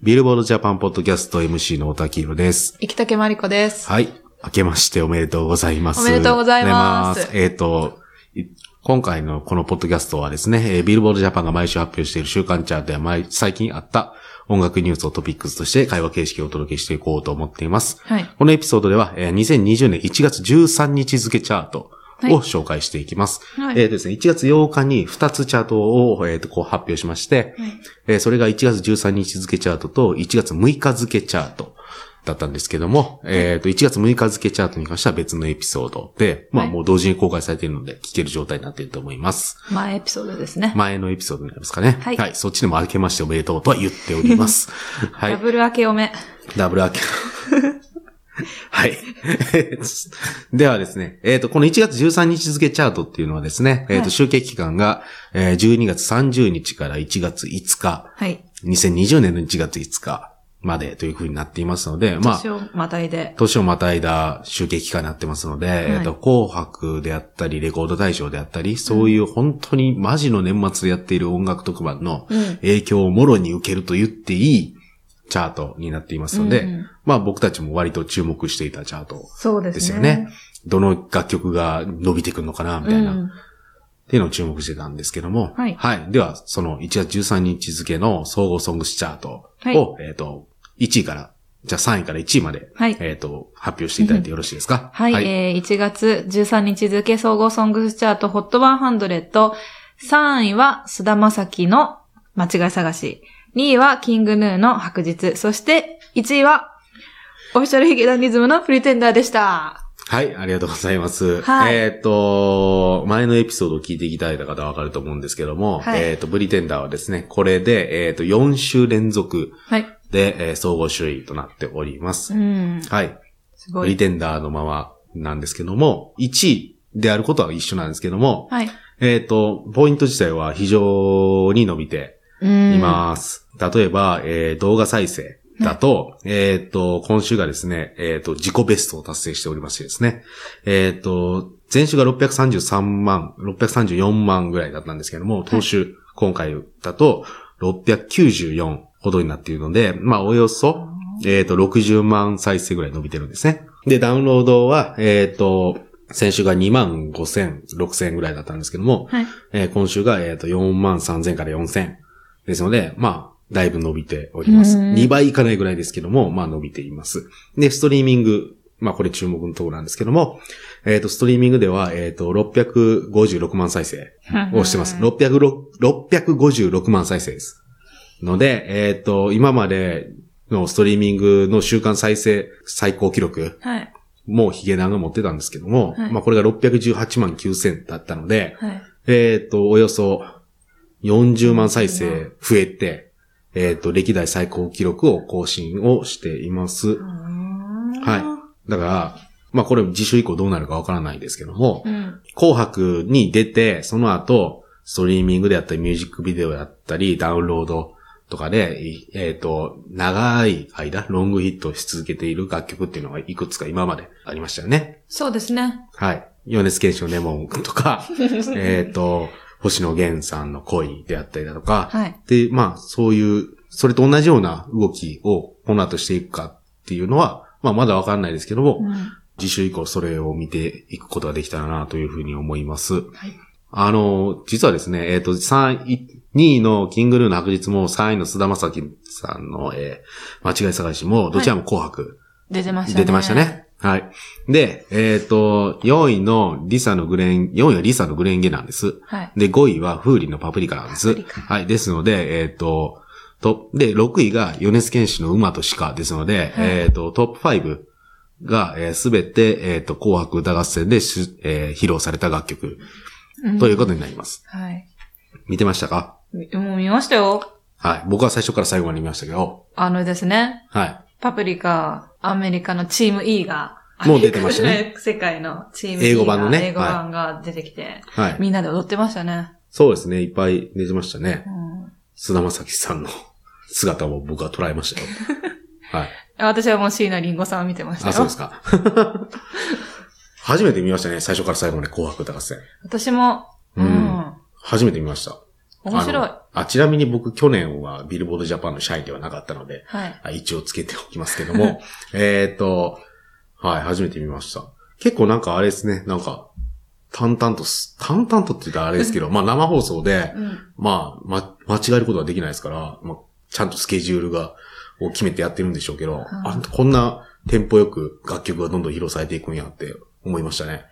ビルボードジャパンポッドキャスト MC の大滝宏です。生竹まりこです。はい。明けましておめでとうございます。おめでとうございますえっ、と、い今回のこのポッドキャストはですね、えービルボードジャパンが毎週発表している週間チャートや毎最近あった音楽ニュースをトピックスとして会話形式をお届けしていこうと思っています。はい。このエピソードでは、えー2020年1月13日付チャートはいを紹介していきます。はいえーとですね、1月8日に2つチャートを、えーとこう発表しまして、はいえーそれが1月13日付チャートと1月6日付チャートだったんですけども、えっ、と、1月6日付チャートに関しては別のエピソードで、まあはいもう同時に公開されているので聞ける状態になっていると思います。前エピソードですね。前のエピソードになりますかね。はいそっちでも明けましておめでとうとは言っております。はい。ダブル明けおめ。ダブル明け。はい。ではですね、えっ、と、この1月13日付チャートっていうのはですね、えっ、と、はい集計期間が、えー12月30日から1月5日、はい。2020年の1月5日までというふうになっていますので、まあ年、をまたいで。年をまたいだ集計期間になってますので、えっ、と、紅白であったり、レコード大賞であったり、そういう本当にマジの年末でやっている音楽特番のうん影響をもろに受けると言っていいチャートになっていますので、うんうん。まあ僕たちも割と注目していたチャートそうですよね。どの楽曲が伸びてくるのかな、みたいな、うん。っていうのを注目してたんですけども、はい。では、その1月13日付の総合ソングスチャートを、はい。えっ、と、1位から、じゃあ3位から1位まで、はい。えっ、と、発表していただいてよろしいですか？はい、えー、1月13日付総合ソングスチャート HOT100。3位は菅田将暉の間違い探し。2位はキングヌーの白日。そして1位はオフィシャルヒゲダンディズムのプリテンダーでした。はい、ありがとうございます。はいえっ、と、前のエピソードを聞いていただいた方はわかると思うんですけども、はいえっ、と、ブリテンダーはですね、これで、えっ、と、4週連続はい。で、えー総合首位となっております。うん。はい。すごい。ブリテンダーのままなんですけども、1位であることは一緒なんですけども、はい。えっ、と、ポイント自体は非常に伸びてうん。います。例えば、えー動画再生だと、えっ、と、今週がですね、えっ、と、自己ベストを達成しておりましてですね、えっ、と、前週が633万、634万ぐらいだったんですけども、当週、今回だと694ほどになっているので、まあ、およそ、えっ、と、60万再生ぐらい伸びてるんですね。で、ダウンロードは、えっ、と、先週が2万5千、6千ぐらいだったんですけども、はい。えー今週が、えっ、と、4万3千から4千ですので、まあ、だいぶ伸びております。うん2倍いかないぐらいですけども、まあ伸びています。で、ストリーミング、まあこれ注目のところなんですけども、えっ、と、ストリーミングでは、えっ、と、656万再生をしてます。606 656万再生です。ので、えっ、と、今までのストリーミングの週間再生最高記録、はい。もうヒゲダンが持ってたんですけども、はいまあこれが618万9000だったので、はい。えっ、と、およそ40万再生増えて、えっ、と、歴代最高記録を更新をしています。は。はいだから、まあこれ自主以降どうなるかわからないですけども、うん。紅白に出て、その後、ストリーミングであったり、ミュージックビデオだったり、ダウンロードとかで、いえっ、と、長い間、ロングヒットし続けている楽曲っていうのがいくつか今までありましたよね。そうですね。はい。米津玄師のレモンとか、えっと、星野源さんの恋であったりだとか、はい。で、まあ、そういう、それと同じような動きをこの後していくかっていうのは、まあ、まだわかんないですけども、うん次週以降それを見ていくことができたらなというふうに思います。はい。あの、実はですね、えっ、と、3位、2位のキングルーの白日も3位の菅田正樹さんの、えー間違い探しも、どちらも紅白出てましたね。出てましたね。はい。で、えっ、と、4位のリサのグレン、4位はリサのグレンゲなんです。はい。で、5位はフーリンのパプリカなんです。はい。ですので、えっ、と、と、で、6位が米津玄師の馬と鹿ですので、はいえっ、と、トップ5が、えすべて、えっ、と、紅白歌合戦でし、えー披露された楽曲ということになります。はい。見てましたか？もう見ましたよ。はい。僕は最初から最後まで見ましたけど、あのですね、はい。パプリカ、アメリカのチーム E が、もう出てましたね。世界のチーム E が英語版のね英語版が出てきて、はい。みんなで踊ってましたね。そうですね。いっぱい出てましたねう。ん菅田将暉さんの 姿を僕は捉えましたよ。はい。私はもう椎名林檎さんを見てましたよ。あ、そうですか。初めて見ましたね。最初から最後まで紅白歌合戦。私も、ううんん。初めて見ました。面白い。あちなみに僕去年はビルボードジャパンの社員ではなかったので、はい。あ一応つけておきますけども、えっと、はい、初めて見ました。結構なんかあれですね、なんか、淡々とす、淡々とって言ったらあれですけど、まあ生放送で、うん。まあ、ま、間違えることはできないですから、まあ、ちゃんとスケジュールが、を決めてやってるんでしょうけど、あこんなテンポよく楽曲がどんどん披露されていくんやって思いましたね。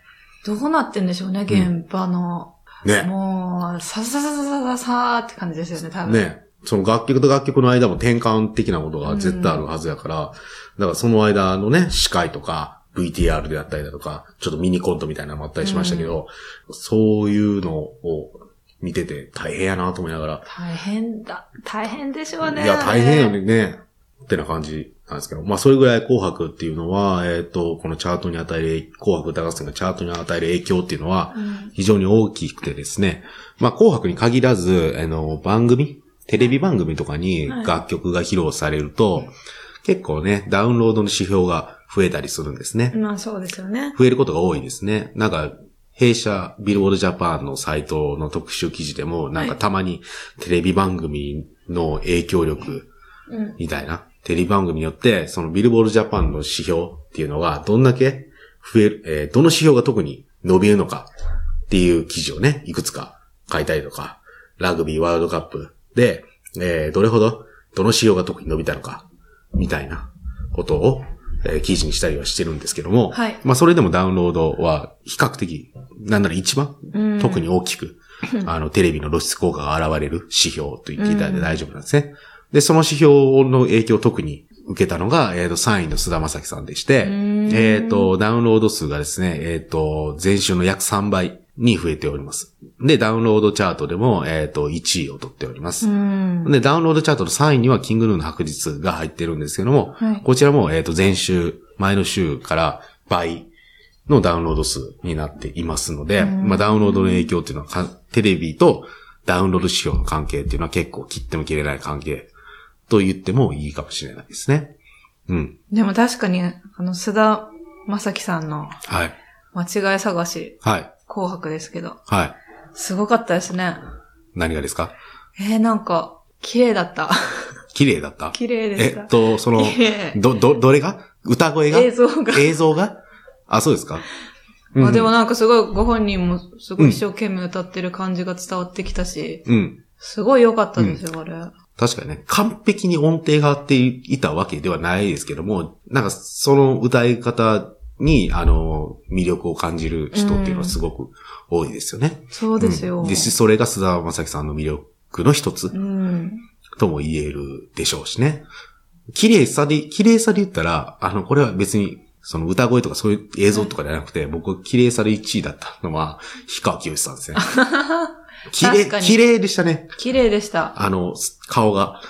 どうなってんでしょうね、現場の。ね。もう、ささささささって感じですよね、多分。ね。その楽曲と楽曲の間も転換的なことが絶対あるはずやから、だからその間のね、司会とか、VTR であったりだとか、ちょっとミニコントみたいなのもあったりしましたけど、そういうのを見てて大変やなと思いながら、大変だ。大変でしょうね。いや、大変よね。ってな感じなんですけど。まあ、それぐらい紅白っていうのは、えっ、と、このチャートに与える、紅白歌合戦がチャートに与える影響っていうのは、うん非常に大きくてですね。まあ、紅白に限らず、あの、番組、テレビ番組とかにはい楽曲が披露されると、結構ね、ダウンロードの指標が増えたりするんですね。まあそうですよね。増えることが多いですね。なんか、弊社、ビルボードジャパンのサイトの特集記事でも、なんかたまにテレビ番組の影響力うん。みたいな、テレビ番組によって、そのビルボードジャパンの指標っていうのが、どんだけ増える、えーどの指標が特に伸びるのかっていう記事をね、いくつか書いたりとか、ラグビーワールドカップで、えーどれほど、どの指標が特に伸びたのか、みたいなことを、えー記事にしたりはしてるんですけども、はいまあそれでもダウンロードは比較的、なんなら一番、うん特に大きく、あの、テレビの露出効果が現れる指標と言っていただいて大丈夫なんですね。で、その指標の影響を特に受けたのが、えっ、と、3位の須田正樹さんでして、んえっ、と、ダウンロード数がですね、えっ、と、前週の約3倍に増えております。で、ダウンロードチャートでも、えっ、と、1位を取っております。うん。で、ダウンロードチャートの3位には、キングヌーの白日が入ってるんですけども、はいこちらも、えっ、と、前週、前の週から倍のダウンロード数になっていますので、まあ、ダウンロードの影響っていうのはか、テレビとダウンロード指標の関係っていうのは結構切っても切れない関係と言ってもいいかもしれないですね。うん。でも確かに、あの、須田正樹さんのはい。間違い探し、はい。紅白ですけど、はい。すごかったですね。何がですか？えー、なんか、綺麗だった。綺麗だった？綺麗でした。えっと、そのど、ど、どれが？歌声が？映像が。映像が？あ、そうですかまあでもうんなんかすごい、ご本人もすごい一生懸命歌ってる感じが伝わってきたし、うん。すごい良かったですよ、これ。確かにね、完璧に音程が合っていたわけではないですけども、なんかその歌い方に、あの、魅力を感じる人っていうのはすごく多いですよね。そうですよ。んで、それが須田正樹さんの魅力の一つうん。とも言えるでしょうしね。綺麗さで、綺麗さで言ったら、あの、これは別に、その歌声とかそういう映像とかじゃなくて、僕、綺麗さで1位だったのは、氷川きよしさんですね。綺麗、綺麗でしたね。綺麗でした。あの、顔が。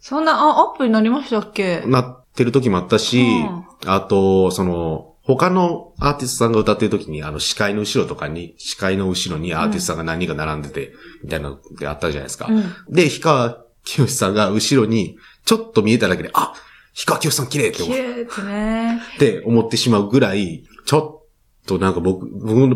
そんな、あ、アップになりましたっけ？なってる時もあったし、うんあと、その、他のアーティストさんが歌ってる時に、あの、視界の後ろとかに、視界の後ろにアーティストさんが何人か並んでて、みたいなのってあったじゃないですか。うん。で、氷川きよしさんが後ろに、ちょっと見えただけで、あ氷川きよしさん綺麗って思っ綺麗ですね。て思ってしまうぐらい、ちょっとなんか僕、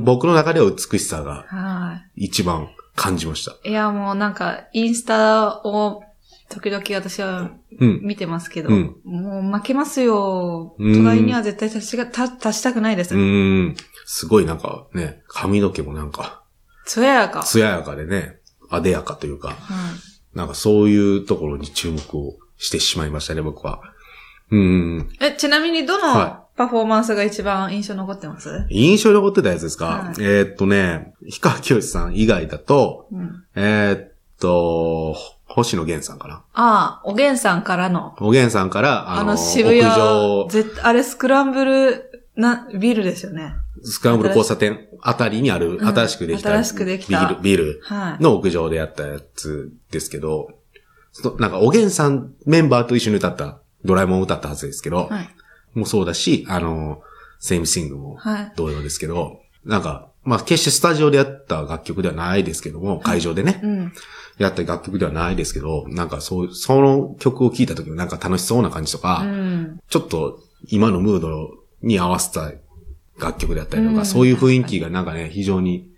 僕の中では美しさがは一番感じました。い。いや、もうなんか、インスタを、時々私はうん。見てますけど、うんもう負けますよ。うん隣には絶対足しが、た足したくないです。うーん。すごいなんかね、髪の毛もなんか、つややか。艶やかでね、あでやかというか、はいなんかそういうところに注目をしてしまいましたね、僕は。うん。え、ちなみにどのはパフォーマンスが一番印象残ってます、印象に残ってたやつですか、はい。えーっとね、氷川きよしさん以外だと、うん、えーっと、星野源さんかな？ああ、おげんさんからの、おげんさんから、あの、あの渋谷屋上、絶あれスクランブルな、ビルですよね。スクランブル交差点あたりにある、うん。新しくできた、新しくできた。ビル、ビル。はい。の屋上でやったやつですけど、そなんか、おげんさんメンバーと一緒に歌った、ドラえもんを歌ったはずですけど、はい。もそうだし、あの、セイムシングもはい。同様ですけど、なんか、まあ、決してスタジオでやった楽曲ではないですけども、会場でね、うん。やった楽曲ではないですけど、なんかそう、その曲を聴いた時のなんか楽しそうな感じとか、うん。ちょっと今のムードに合わせた楽曲であったりとか、うんそういう雰囲気がなんかね、非常に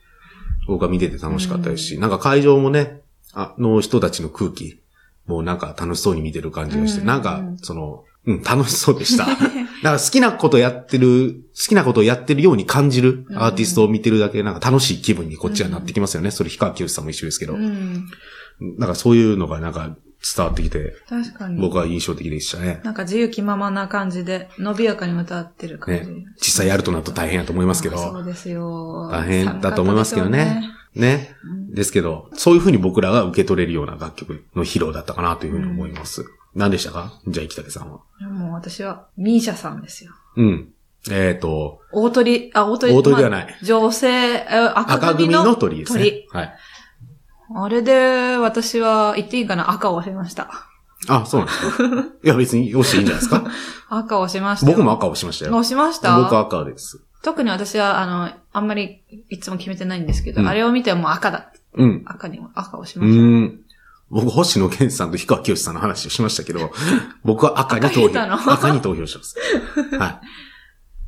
僕は見てて楽しかったですし、なんか会場もね、あの人たちの空気、もうなんか楽しそうに見てる感じがして、うんなんか、その、うん、楽しそうでした。だから好きなことやってる、好きなことをやってるように感じるアーティストを見てるだけ、なんか楽しい気分にこっちはなってきますよね。それ、氷川きよしさんも一緒ですけど。うん。なんかそういうのがなんか伝わってきて、確かに。僕は印象的でしたね。なんか自由気ままな感じで、伸びやかに歌ってる感ねじ。。実際やるとなると大変やと思いますけど、そうですよ。大変だと思いますけどねね。ですけど、そういうふうに僕らが受け取れるような楽曲の披露だったかなというふうに思います。何でしたか？じゃあ、生竹さんは。いやもう私は、ミーシャさんですよ。うん。えっ、と、大鳥、あ、大鳥。大鳥ではないまあ女性、え赤赤組組のの鳥ですね鳥。はい。あれで、私は言っていいかな？赤を押しました。あ、そうなんですか。いや、別に押していいんじゃないですか？赤を押しましたよ。僕も赤を押しましたよ。押しました？僕は赤です。特に私は、あの、あんまりいつも決めてないんですけど、うんあれを見てもう赤だ。うん。赤にも赤を押しうました。ーん。僕、星野源さんと氷川きよしさんの話をしましたけど、僕は赤に投票。赤に投票してます。は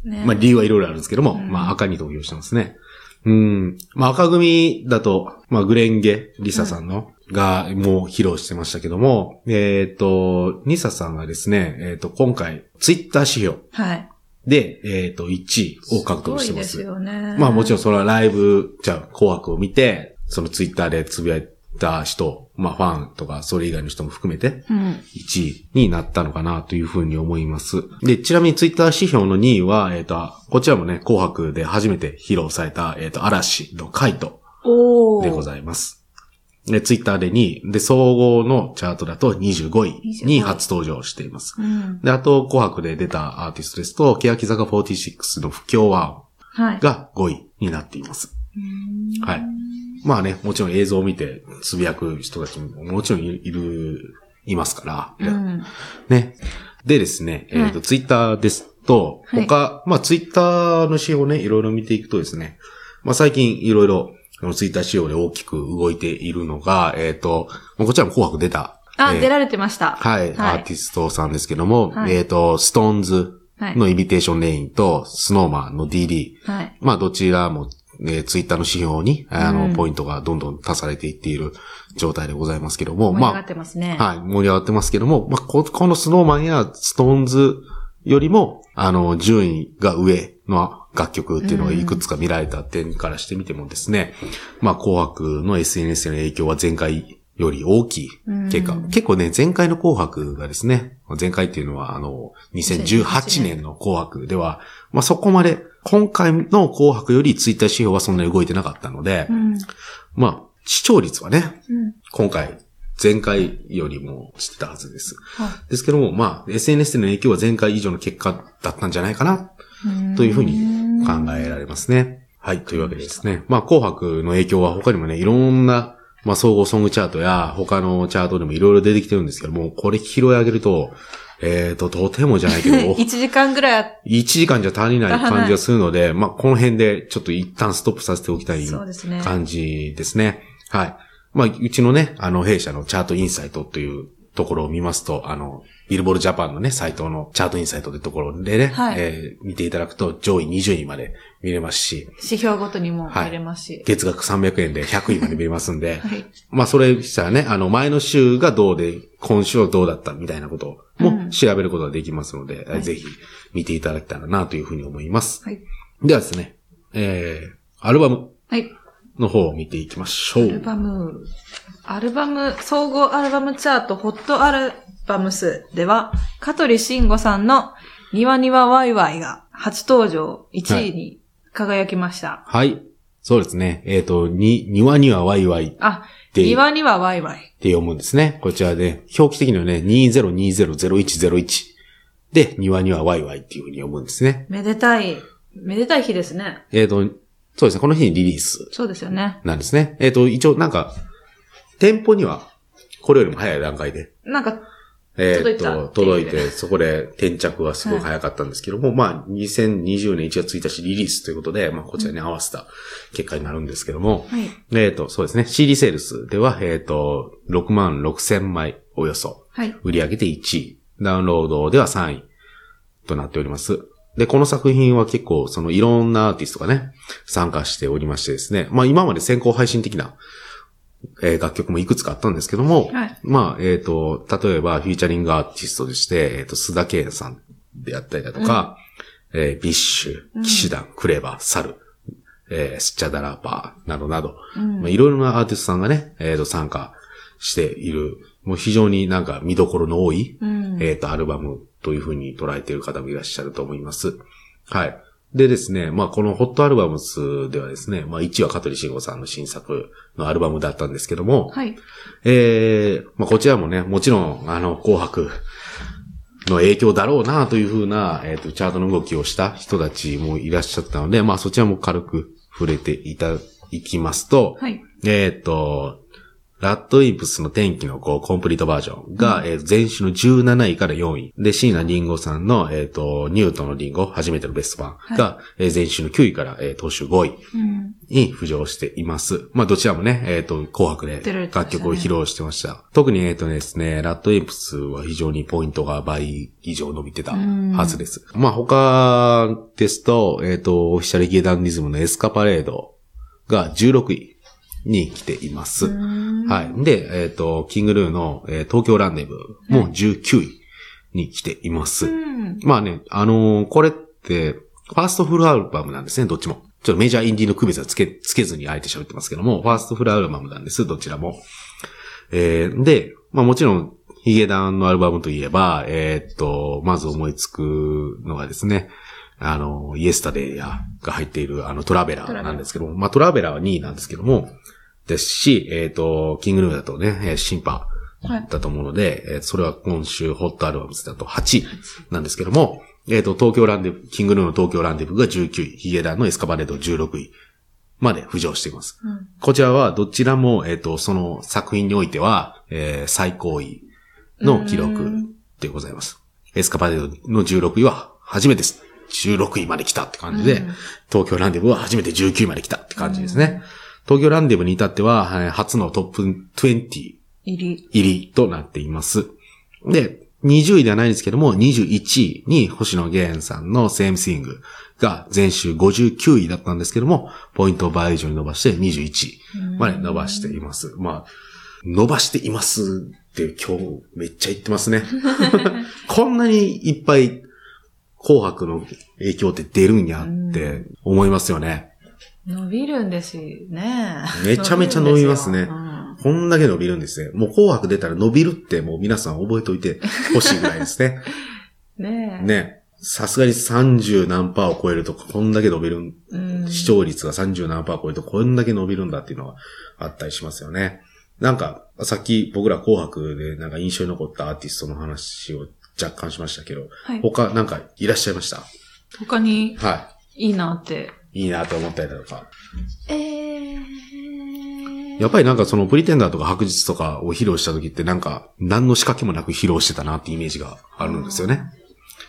い。ねまあ理由はいろいろあるんですけども、うんまあ赤に投票してますね。うん。まあ赤組だと、まあグレンゲ、リサさんの、がもう披露してましたけども、えっ、と、リサさんがですね、えっ、と、今回、ツイッター指標はい。で、えっ、と、1位を獲得してます。ごいですよね。まあもちろんそれはライブ、じゃあ紅白を見て、そのツイッターでつぶやいた人、まあファンとかそれ以外の人も含めて、うん。1位になったのかなというふうに思います。で、ちなみにツイッター指標の2位は、えっ、と、こちらもね、紅白で初めて披露された、えっ、と、嵐のカイト。でございます。で、ツイッターで2位。で、総合のチャートだと25位に初登場しています。うん。で、あと、紅白で出たアーティストですと、欅坂46の不協和音はい。が5位になっています。うんはい。まあね、もちろん映像を見てつぶやく人たちももちろんいいる、いますから。うん。ね。でですね、えっ、はいと、ツイッターですと、はい他、まあツイッターの仕様をね、いろいろ見ていくとですね、まあ最近いろいろ、ツイッター指標で大きく動いているのが、えっ、と、まあこちらも紅白出た。あ、えー出られてました。はい、アーティストさんですけども、はいえっ、と、 SixTONES はい。の Imitation Rain と、 Snow Man の DD、はい。まあ、どちらも、えーツイッターの指標に、あの、うん。ポイントがどんどん足されていっている状態でございますけども、盛り上がまってますね。あ、はい、盛り上がってますけども、まあ、ここの Snow Man や SixTONESよりも、あの、順位が上の楽曲っていうのがいくつか見られた点からしてみてもですね、まあ、紅白の SNS への影響は前回より大きい。結果、うん。結構ね、前回の紅白がですね、前回っていうのは、あの、2018年の紅白では、まあ、そこまで、今回の紅白よりツイッター指標はそんなに動いてなかったので、うん。まあ、視聴率はね、うん。今回、前回よりもしてたはずです。はですけども、まあ、SNS での影響は前回以上の結果だったんじゃないかな、というふうに考えられますね。はい、というわけでですね。まあ、紅白の影響は他にもね、いろんな、まあ、総合ソングチャートや他のチャートでもいろいろ出てきてるんですけども、これ拾い上げると、えっ、と、とてもじゃないけど、1時間ぐらいあっ1時間じゃ足りない感じがするので、まあ、この辺でちょっと一旦ストップさせておきたいそうですね。感じですね。はい。まあ、うちのね、あの、弊社のチャートインサイトというところを見ますと、あの、ビルボールジャパンのね、サイトのチャートインサイトというところでね、はいえー見ていただくと上位20位まで見れますし、指標ごとにも見れますし。月額300円で100位まで見れますんで、はい。まあ、それしたらね、あの、前の週がどうで、今週はどうだったみたいなことうんも調べることができますので、はいぜひ見ていただけたらなというふうに思います。はい。ではですね、えー、アルバムはい。の方を見ていきましょアルう。バム、アルバム、総合アルバムチャート、ホットアルバム数では、香取慎吾さんのニワニワワイワイが初登場1位に輝きました。はい。そうですね。えっ、と、に、庭にはワイワイっあ、てニワニワワイワイ。て読むんですね。こちらで、表記的にはね、20200101で、庭にはワイワイっていうふうに読むんですね。めでたい、めでたい日ですね。えっ、と、そうですね。この日にリリースそうですよね。なんですね。えっ、と、一応なんか、店舗には、これよりも早い段階で、なんか、えっ、届いたと、っていう届いて、そこで転着がすごく早かったんですけども、まあ、2020年1月1日リリースということで、まあ、こちらに合わせた結果になるんですけども、はい。えっ、と、そうですね。CD セールスでは、えっ、と、6万6千枚およそはい。売り上げて1位。ダウンロードでは3位となっております。で、この作品は結構、そのいろんなアーティストがね、参加しておりましてですね。まあ今まで先行配信的なえー楽曲もいくつかあったんですけども、はい。まあ、えっ、と、例えば、フィーチャリングアーティストとして、えっ、と、須田圭さんであったりだとか、えービッシュ、騎士団、クレバ、サル、えースチャダラパーなどなど、うん。まあ、いろいろなアーティストさんがね、えっ、と、参加している、もう非常になんか見どころの多い、うん。えっ、と、アルバムというふうに捉えている方もいらっしゃると思います。はい。でですね、まあ、このホットアルバムスではですね、まあ、1は香取慎吾さんの新作のアルバムだったんですけども、はい。えー、まあ、こちらもね、もちろん、あの、紅白の影響だろうなというふうな、えっ、と、チャートの動きをした人たちもいらっしゃったので、まあ、そちらも軽く触れていただきますと、はい。えっ、と、ラッドインプスの天気のこうコンプリートバージョンが、えー前週の17位から4位。で、椎名林檎さんの、えっ、と、ニュートンのリンゴ、初めてのベスト版が、えー前週の9位から、えー、当週5位うん。に浮上しています。まあ、どちらもね、えっ、と、紅白で楽曲を披露してました。特に、えっ、とですね、ラッドインプスは非常にポイントが倍以上伸びてたはずです。まあ、他ですと、えっ、と、オフィシャルゲダンディズムのエスカパレードが16位に来ています。はい。で、えっ、と、キングルーの、えー東京ランデブーも19位に来ています。うん。まあね、あのーこれって、ファーストフルアルバムなんですね、どっちも。ちょっとメジャーインディーの区別はつけ、つけずにあえて喋ってますけども、ファーストフルアルバムなんです、どちらも。えーで、まあもちろん、ヒゲダンのアルバムといえば、えーっと、まず思いつくのがですね、あの、イエスタデイヤが入っているあのトラベラーなんですけども、まあトラベラーは2位なんですけども、ですし、えーっと、キングルームだとね、えーシンパはい。だと思うので、えーそれは今週ホットアルバムズだと8位なんですけども、えっ、と、東京ランデブ、キングルーの東京ランデブが19位、ヒゲダンのエスカバレード16位まで浮上しています。うんこちらはどちらも、えっ、と、その作品においては、えー最高位の記録でございます。エスカバレードの16位は初めて16位まで来たって感じで、うん東京ランデブは初めて19位まで来たって感じですね。東京ランデブに至っては、はい初のトップ20入り。入りとなっています。で、20位ではないんですけども、21位に星野源さんのセームスイングが前週59位だったんですけども、ポイントを倍以上に伸ばして21位まで伸ばしています。まあ、伸ばしていますって今日めっちゃ言ってますね。こんなにいっぱい紅白の影響って出るんやって思いますよね。伸びるんですよね。めちゃめちゃ伸びますねこんだけ伸びるんですね。もう紅白出たら伸びるってもう皆さん覚えておいてほしいぐらいですね。う んねえ。ね。さすがに30何パーを超えるとこんだけ伸びるん、うん。視聴率が30何パーを超えるとこんだけ伸びるんだっていうのがあったりしますよね。なんか、さっき僕ら紅白でなんか印象に残ったアーティストの話を若干しましたけど、はい。他なんかいらっしゃいました？他に？はいいなって。い。いいなと思ったりだとか。えー。やっぱりなんかそのプリテンダーとか白日とかを披露した時ってなんか何の仕掛けもなく披露してたなってイメージがあるんですよね。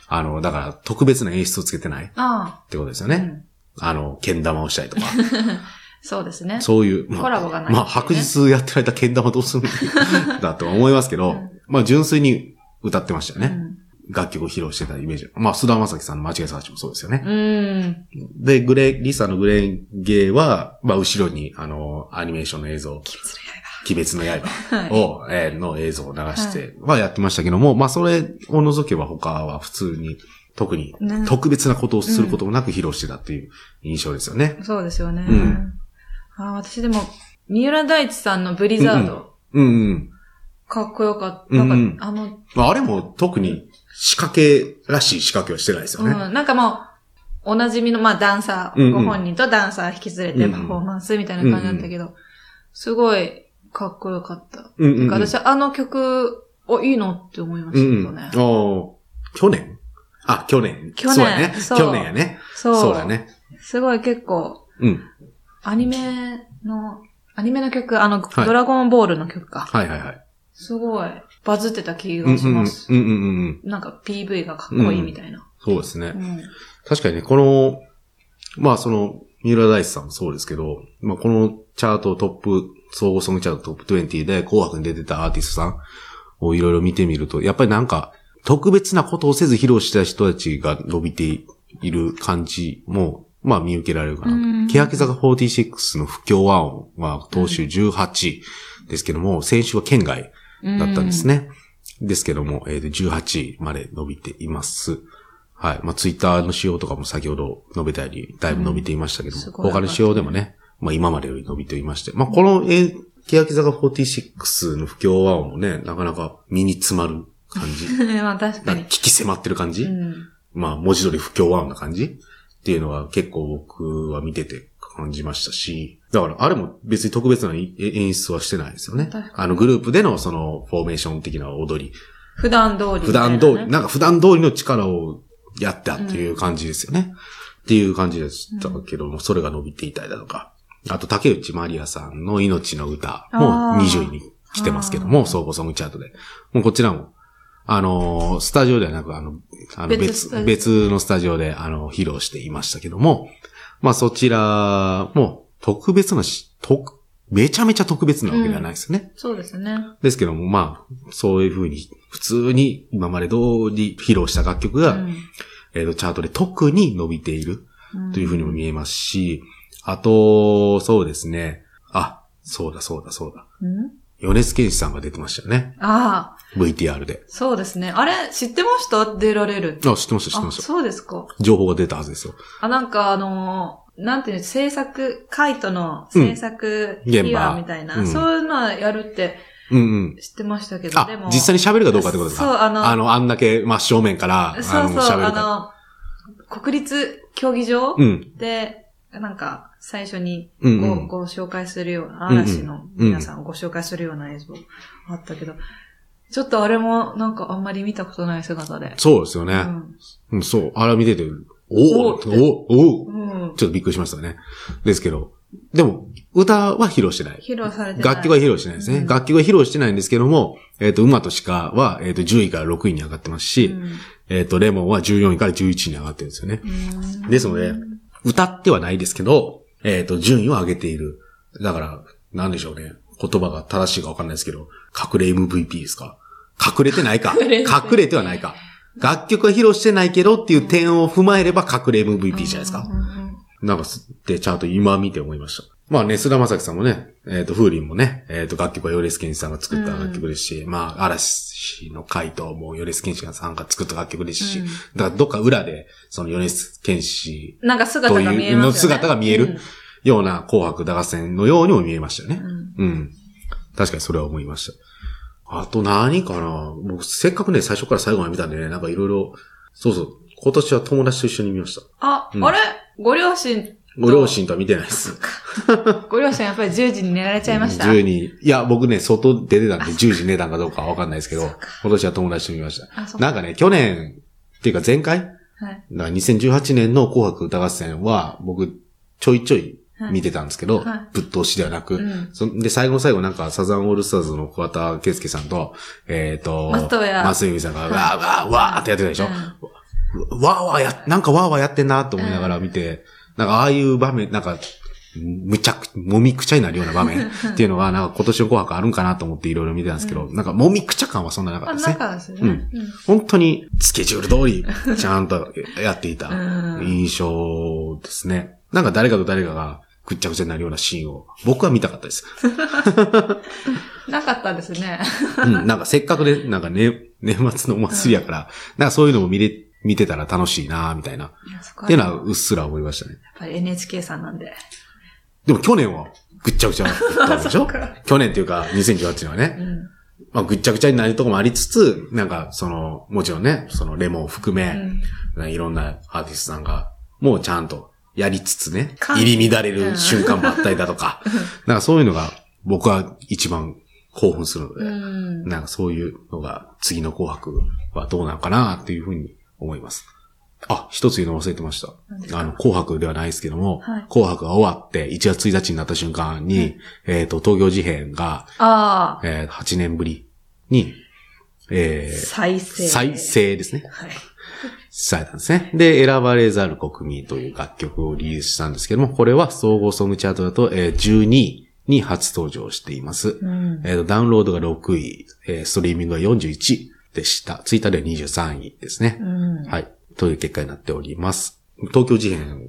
あの、だから特別な演出をつけてないっああ。てことですよね。うん。あの、剣玉をしたりとか。そうですね。そういう、まあコラボがないねまあ、白日やってられた剣玉どうするんだとは思いますけど、うんまあ、純粋に歌ってましたよね。うん楽曲を披露してたイメージ。まあ、須田正樹さんの間違い探しもそうですよね。うん。で、グレー、リサのグレーゲーは、まあ、後ろに、あの、アニメーションの映像、鬼滅の刃はい。を、えーの映像を流してはやってましたけども、まあ、それを除けば他は普通に、特にね特別なことをすることもなく披露してたっていう印象ですよね。そうですよね。うんあ私でも、三浦大知さんのブリザード、うんうん。かっこよかった。うんうんなんか、あの、まあ、あれも特に仕掛けらしい仕掛けはしてないですよね。うん、なんかもう、おなじみの、まあ、ダンサー、うんうんご本人とダンサー引き連れてパフォーマンスみたいな感じだったけど、すごいかっこよかった。うんうんうん。私、あの曲、お、いいのって思いましうんうん。たね。おー去年？あ、去年。去年そうやね。去年やね。そう。そうだ。ね。すごい結構、うん。アニメの、アニメの曲、あの、はいドラゴンボールの曲か。はいはいはい。すごい、バズってた気うんうんうん。がします。うんうんうん。なんか PV がかっこいいみたいな。そうですねう。ん。確かにね、この、まあその、三浦大知さんもそうですけど、まあこのチャートトップ、総合ソングチャートトップ20で紅白に出てたアーティストさんをいろいろ見てみると、やっぱりなんか、特別なことをせず披露した人たちが伸びている感じも、まあ見受けられるかなと。うん欅坂46の不協和音は当週18位ですけども、先週は県外だったんですね。ですけども、えーと、18位まで伸びています。はい。まあ、ツイッターの仕様とかも先ほど述べたように、だいぶ伸びていましたけども、うん他の仕様でもね、まあ、今までより伸びていまして、まあ、この、えー、欅坂46の不協和音もね、なかなか身に詰まる感じ。まあ確かにか。聞き迫ってる感じ、うん。まあ、文字通り不協和音な感じっていうのは結構僕は見てて感じましたし、だからあれも別に特別な演出はしてないですよね。あのグループでのそのフォーメーション的な踊り、普段通りね。普段通り、なんか普段通りの力をやったっていう感じですよね。っていう感じでしたけども、それが伸びていたりだとか。あと、竹内まりやさんの命の歌もあー20位に来てますけどあも、総合ソングチャートで。もうこちらも、あのースタジオではなく、あの、あの別別のスタジオで、あの、披露していましたけども、まあそちらも特別なし、特、めちゃめちゃ特別なわけではないですよね。そうですね。ですけども、まあ、そういうふうに、普通に今まで通り披露した楽曲が、うんえっ、と、チャートで特に伸びているうんというふうにも見えますし、あと、そうですね。あ、そうだそうだそうだ。うん米津玄師さんが出てましたよね。ああ、VTR で。そうですね。あれ、知ってました？出られる。あ、知ってました、知ってあ、ました。そうですか。情報が出たはずですよ。あ、なんかあのーなんていうの、制作、カイトの制作うん現場秘話みたいな、うんそういうのやるってうんうん。知ってましたけど、あでも。、実際に喋るかどうかってことですかそう、あの、あの、あんだけ真正面から、あの、そうそう、あ喋るか。の、国立競技場うん。で、なんか、最初にご,、うんうんご紹介するような、嵐の皆さんをご紹介するような映像あったけど、ちょっとあれもなんかあんまり見たことない姿で。そうですよね。うん。うん、そう。あれ見てて、おおおおおうん。ちょっとびっくりしましたね。ですけど、でも、歌は披露してない。披露されてない。楽曲は披露してないですね。うん楽曲は披露してないんですけども、えっ、と、馬と鹿は、えっ、と、10位から6位に上がってますし、うんえっ、と、レモンは14位から11位に上がってるんですよね。うんですので、歌ってはないですけど、えっ、と、順位を上げている。だから、なんでしょうね。言葉が正しいかわかんないですけど、隠れ MVP ですか？隠れてないか？隠れてない隠れてはないか。楽曲は披露してないけどっていう点を踏まえれば隠れ MVP じゃないですか？なんか、で、ちゃんと今見て思いました。まあね、菅田将暉さんもね、えっ、と、風鈴もね、えっ、と、楽曲はヨレスケンシさんが作った楽曲ですし、まあ、嵐の回答もヨレスケンシさんが作った楽曲ですし、うんだからどっか裏で、そのヨレスケンシなんか姿が見えますよね。というの姿が見えるような紅白歌合戦のようにも見えましたよねう。ん。うん。確かにそれは思いました。あと何かな？僕、せっかくね、最初から最後まで見たんでね、なんかいろいろ、そうそう、今年は友達と一緒に見ました。あ、うんあれ？ご両親、ご両親とは見てないです。ご両親やっぱり10時に寝られちゃいました？10に。いや、僕ね、外出てたんで10時寝たんかどうかはわかんないですけど、今年は友達と見ました。なんかね、去年、っていうか前回？はい。だから2018年の紅白歌合戦は、僕、ちょいちょい見てたんですけど、はい。ぶっ通しではなく、うん。そで、最後の最後なんか、サザンオールスターズの桑田佳祐さんと、えっ、と、松井さんが、わーわーわーってやってたでしょ、わーわーや、なんかわーわーやってんなと思いながら見て、なんかああいう場面、なんか、むちゃく、もみくちゃになるような場面 っていうのが、なんか今年の紅白あるんかなと思っていろいろ見てたんですけど、なんかもみくちゃ感はそんななかったあ、ですね。中ですね。うんうん本当にスケジュール通り、ちゃんとやっていたうん印象ですね。なんか誰かと誰かがぐっちゃぐちゃになるようなシーンを僕は見たかったです。なかったですね。うん、なんかせっかくで、なんかね、年末のお祭りやから、なんかそういうのも見れ、見てたら楽しいなみたいな。っていうのはうっすら思いましたね。やっぱり NHK さんなんで。でも去年はぐっちゃぐちゃだったでしょ？去年っていうか2018年はね。うん。まあぐっちゃぐちゃになるとこもありつつ、なんかその、もちろんね、そのレモンを含め、いろんなアーティストさんが、もうちゃんとやりつつね、感入り乱れる瞬間もあったりだとか、なんかそういうのが僕は一番興奮するので、うん。なんかそういうのが次の紅白はどうなのかなっていうふうに思います。あ、一つ言うの忘れてましたあの、紅白ではないですけども、はい紅白が終わって1月1日になった瞬間に、えっ、と、東京事変が、ああ、えー8年ぶりに、えー再生。再。生ですね。はい。されたんですね。で、選ばれざる国民という楽曲をリリースしたんですけども、これは総合ソングチャートだと、えー12位に初登場しています。うん。えーと、ダウンロードが6位、えーストリーミングが41位でした。ツイッターでは23位ですね。うん。はい。という結果になっております。東京事変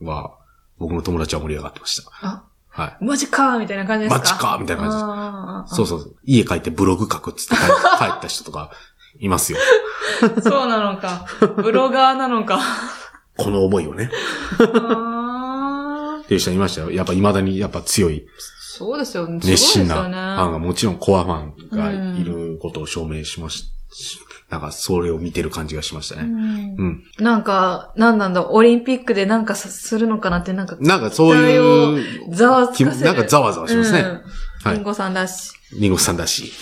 は、僕の友達は盛り上がってました。あ、はい。マジかみたいな感じですか？マジかみたいな感じです感そうそうそう。家帰ってブログ書くっつって帰 帰った人とかいますよ。う。そうなのか。ブロガーなのか。この思いをね。っていう人いましたよ。やっぱ未だにやっぱ強いそうですよね。熱心なファンが。もちろんコアファンがいることを証明しまし、なんかそれを見てる感じがしましたね。うんうん。なんか、なんなんだ、オリンピックでなんかさするのかなって、なんか、なんかそういう、ざわつかせる。なんかざわざわしますね。うんはいリンゴさんだし。リンゴさんだし。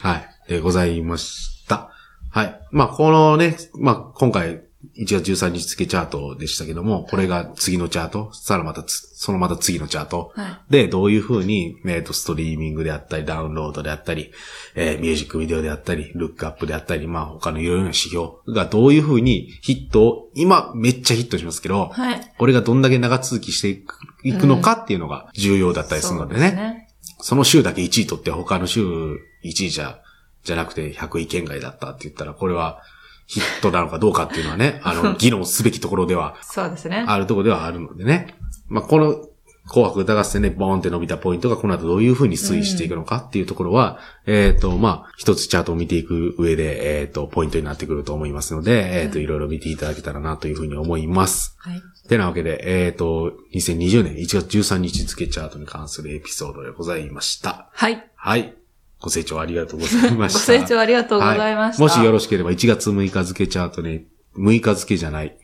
はい。でございました。はい。まあ、このね、まあ、今回、1月13日付チャートでしたけども、これが次のチャート、さらまたつ、そのまた次のチャート。はい。で、どういう風に、えっ、と、ストリーミングであったり、ダウンロードであったり、えーミュージックビデオであったり、ルックアップであったり、まあ、他のいろいろな指標がどういう風にヒットを、今めっちゃヒットしますけど、はい。これがどんだけ長続きしていくいくのかっていうのが重要だったりするのでね。そうすね。その週だけ1位取って他の週1位じゃ、じゃなくて100位圏外だったって言ったら、これはヒットなのかどうかっていうのはね、あの、議論すべきところではそうですね。あるところではあるのでね。まあ、この紅白歌合戦でボーンって伸びたポイントがこの後どういう風に推移していくのかっていうところは、えっ、と、まあ、一つチャートを見ていく上で、えっ、と、ポイントになってくると思いますので、えっ、と、いろいろ見ていただけたらなという風に思います。はい。てなわけで、えっ、と、2020年1月13日付チャートに関するエピソードでございました。はい。はい。ご清聴ありがとうございまごした。清聴ありがとうございました。はもしよろしければ1月6日付チャートに、6日付じゃない、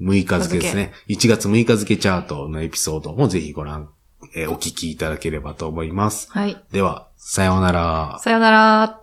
6日付ですね。1月6日付チャートのエピソードもぜひご覧、えーお聞きいただければと思います。はい。では、さようなら。さよなら。